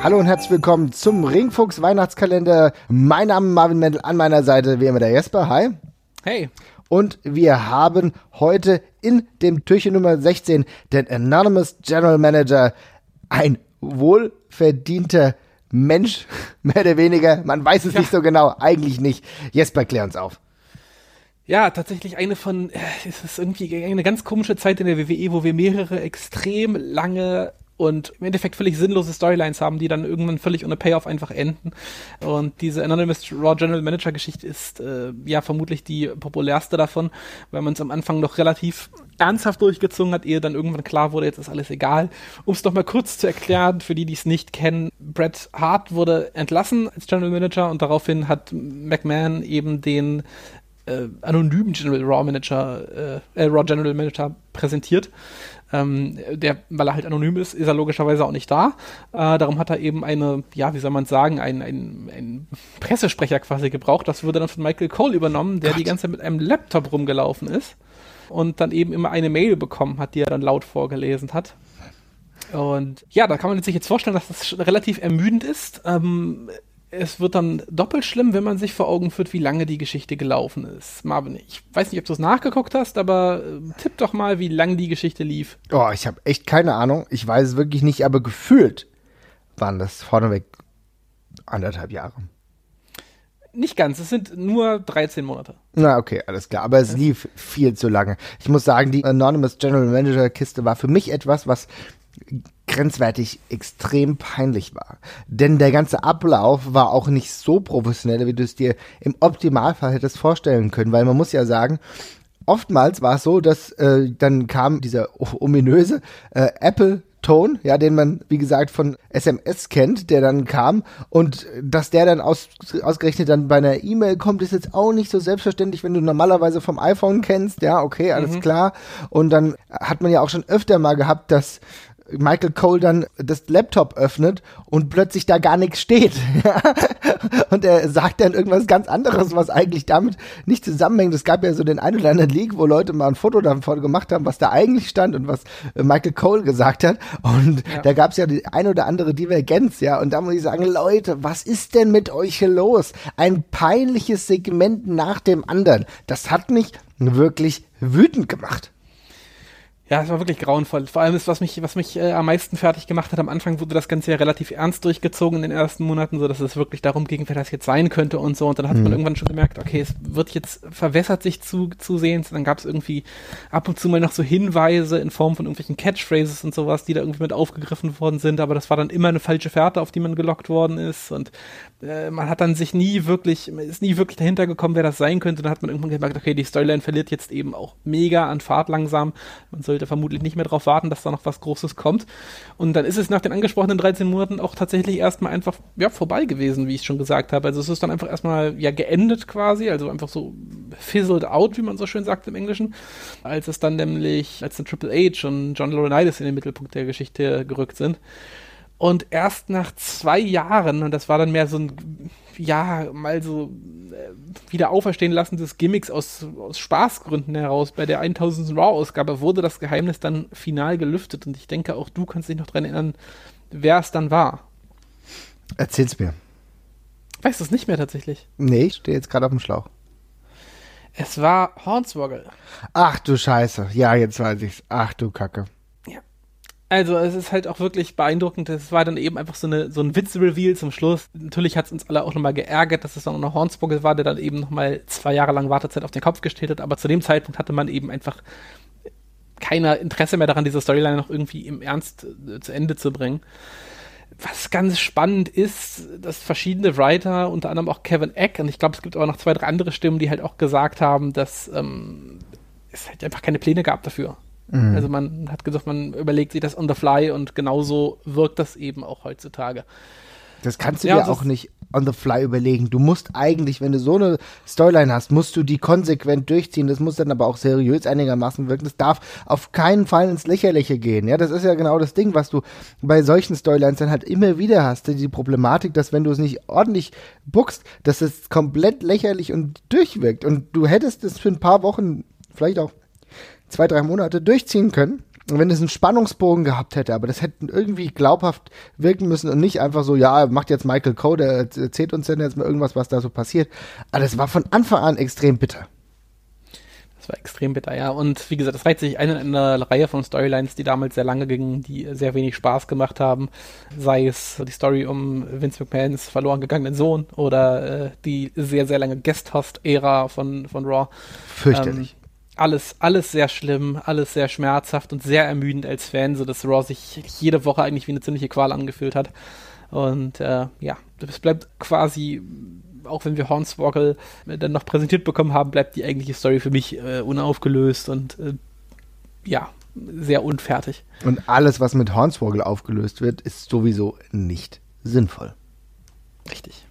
Hallo und herzlich willkommen zum Ringfuchs Weihnachtskalender. Mein Name ist Marvin Mendel, an meiner Seite wie immer der Jesper. Hi. Hey. Und wir haben heute in dem Türchen Nummer 16 den Anonymous General Manager, ein wohlverdienter Mensch, mehr oder weniger. Man weiß es ja. nicht so genau, eigentlich nicht. Jesper, klär uns auf. Ja, tatsächlich eine von, äh, es ist irgendwie eine ganz komische Zeit in der WWE, wo wir mehrere extrem lange und im Endeffekt völlig sinnlose Storylines haben, die dann irgendwann völlig ohne Payoff einfach enden. Und diese Anonymous Raw General Manager Geschichte ist äh, ja vermutlich die populärste davon, weil man es am Anfang noch relativ ernsthaft durchgezogen hat, ehe dann irgendwann klar wurde, jetzt ist alles egal. Um es noch mal kurz zu erklären, für die, die es nicht kennen, Bret Hart wurde entlassen als General Manager und daraufhin hat McMahon eben den äh, anonymen General Raw Manager, äh, äh, Raw General Manager präsentiert. Ähm, der, weil er halt anonym ist, ist er logischerweise auch nicht da. Äh, darum hat er eben eine, ja, wie soll man sagen, einen ein Pressesprecher quasi gebraucht. Das wurde dann von Michael Cole übernommen, der Gott. die ganze Zeit mit einem Laptop rumgelaufen ist und dann eben immer eine Mail bekommen hat, die er dann laut vorgelesen hat. Und ja, da kann man sich jetzt vorstellen, dass das relativ ermüdend ist. Ähm, es wird dann doppelt schlimm, wenn man sich vor Augen führt, wie lange die Geschichte gelaufen ist. Marvin, ich weiß nicht, ob du es nachgeguckt hast, aber äh, tipp doch mal, wie lang die Geschichte lief. Oh, ich habe echt keine Ahnung. Ich weiß es wirklich nicht, aber gefühlt waren das vorneweg anderthalb Jahre. Nicht ganz, es sind nur 13 Monate. Na, okay, alles klar. Aber es lief viel zu lange. Ich muss sagen, die Anonymous General Manager Kiste war für mich etwas, was grenzwertig extrem peinlich war. Denn der ganze Ablauf war auch nicht so professionell, wie du es dir im Optimalfall hättest vorstellen können, weil man muss ja sagen, oftmals war es so, dass äh, dann kam dieser ominöse äh, Apple Ton, ja, den man, wie gesagt, von SMS kennt, der dann kam und dass der dann aus, ausgerechnet dann bei einer E-Mail kommt, ist jetzt auch nicht so selbstverständlich, wenn du normalerweise vom iPhone kennst, ja, okay, alles mhm. klar. Und dann hat man ja auch schon öfter mal gehabt, dass Michael Cole dann das Laptop öffnet und plötzlich da gar nichts steht. und er sagt dann irgendwas ganz anderes, was eigentlich damit nicht zusammenhängt. Es gab ja so den einen oder anderen Leak, wo Leute mal ein Foto davon gemacht haben, was da eigentlich stand und was Michael Cole gesagt hat. Und ja. da gab es ja die ein oder andere Divergenz, ja. Und da muss ich sagen, Leute, was ist denn mit euch hier los? Ein peinliches Segment nach dem anderen. Das hat mich wirklich wütend gemacht. Ja, es war wirklich grauenvoll. Vor allem ist, was mich, was mich äh, am meisten fertig gemacht hat, am Anfang wurde das Ganze ja relativ ernst durchgezogen in den ersten Monaten, so dass es wirklich darum ging, wer das jetzt sein könnte und so. Und dann hat mhm. man irgendwann schon gemerkt, okay, es wird jetzt verwässert sich zu, zusehends. Dann gab es irgendwie ab und zu mal noch so Hinweise in Form von irgendwelchen Catchphrases und sowas, die da irgendwie mit aufgegriffen worden sind, aber das war dann immer eine falsche Fährte, auf die man gelockt worden ist. Und äh, man hat dann sich nie wirklich, ist nie wirklich dahinter gekommen, wer das sein könnte. Dann hat man irgendwann gemerkt, okay, die Storyline verliert jetzt eben auch mega an Fahrt langsam. Man sollte vermutlich nicht mehr darauf warten, dass da noch was Großes kommt. Und dann ist es nach den angesprochenen 13 Monaten auch tatsächlich erstmal einfach ja, vorbei gewesen, wie ich schon gesagt habe. Also es ist dann einfach erstmal ja geendet quasi, also einfach so fizzled out, wie man so schön sagt im Englischen. Als es dann nämlich, als dann Triple H und John Laurinaitis in den Mittelpunkt der Geschichte gerückt sind. Und erst nach zwei Jahren, und das war dann mehr so ein, ja, mal so äh, wieder auferstehen lassen des Gimmicks aus, aus Spaßgründen heraus, bei der 1000 Raw-Ausgabe wurde das Geheimnis dann final gelüftet. Und ich denke, auch du kannst dich noch daran erinnern, wer es dann war. Erzähl's mir. Weißt du es nicht mehr tatsächlich? Nee, ich stehe jetzt gerade auf dem Schlauch. Es war Hornswoggle. Ach du Scheiße. Ja, jetzt weiß ich's. Ach du Kacke. Also es ist halt auch wirklich beeindruckend. Es war dann eben einfach so, eine, so ein Witz-Reveal zum Schluss. Natürlich hat es uns alle auch nochmal geärgert, dass es dann auch noch Hornswoggle war, der dann eben nochmal zwei Jahre lang Wartezeit auf den Kopf gestellt hat. Aber zu dem Zeitpunkt hatte man eben einfach keiner Interesse mehr daran, diese Storyline noch irgendwie im Ernst äh, zu Ende zu bringen. Was ganz spannend ist, dass verschiedene Writer, unter anderem auch Kevin Eck, und ich glaube, es gibt auch noch zwei, drei andere Stimmen, die halt auch gesagt haben, dass ähm, es halt einfach keine Pläne gab dafür. Mhm. Also man hat gesagt, man überlegt sich das on the fly und genauso wirkt das eben auch heutzutage. Das kannst du ja, dir auch nicht on the fly überlegen. Du musst eigentlich, wenn du so eine Storyline hast, musst du die konsequent durchziehen. Das muss dann aber auch seriös einigermaßen wirken. Das darf auf keinen Fall ins Lächerliche gehen. Ja, das ist ja genau das Ding, was du bei solchen Storylines dann halt immer wieder hast. Die Problematik, dass wenn du es nicht ordentlich buckst, dass es komplett lächerlich und durchwirkt. Und du hättest es für ein paar Wochen, vielleicht auch zwei, drei Monate durchziehen können. wenn es einen Spannungsbogen gehabt hätte, aber das hätte irgendwie glaubhaft wirken müssen und nicht einfach so, ja, macht jetzt Michael Coe, der erzählt uns denn jetzt mal irgendwas, was da so passiert. Aber das war von Anfang an extrem bitter. Das war extrem bitter, ja. Und wie gesagt, das reiht sich eine in einer Reihe von Storylines, die damals sehr lange gingen, die sehr wenig Spaß gemacht haben. Sei es die Story um Vince McMahons verloren gegangenen Sohn oder äh, die sehr, sehr lange Guest-Host-Ära von, von Raw. Fürchterlich. Ähm, alles, alles sehr schlimm, alles sehr schmerzhaft und sehr ermüdend als Fan, so dass Raw sich jede Woche eigentlich wie eine ziemliche Qual angefühlt hat. Und äh, ja, es bleibt quasi, auch wenn wir Hornswoggle dann noch präsentiert bekommen haben, bleibt die eigentliche Story für mich äh, unaufgelöst und äh, ja, sehr unfertig. Und alles, was mit Hornswoggle aufgelöst wird, ist sowieso nicht sinnvoll. Richtig.